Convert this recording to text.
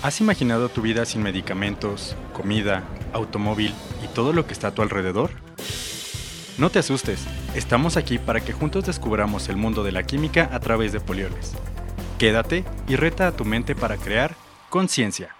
¿Has imaginado tu vida sin medicamentos, comida, automóvil y todo lo que está a tu alrededor? No te asustes, estamos aquí para que juntos descubramos el mundo de la química a través de polioles. Quédate y reta a tu mente para crear conciencia.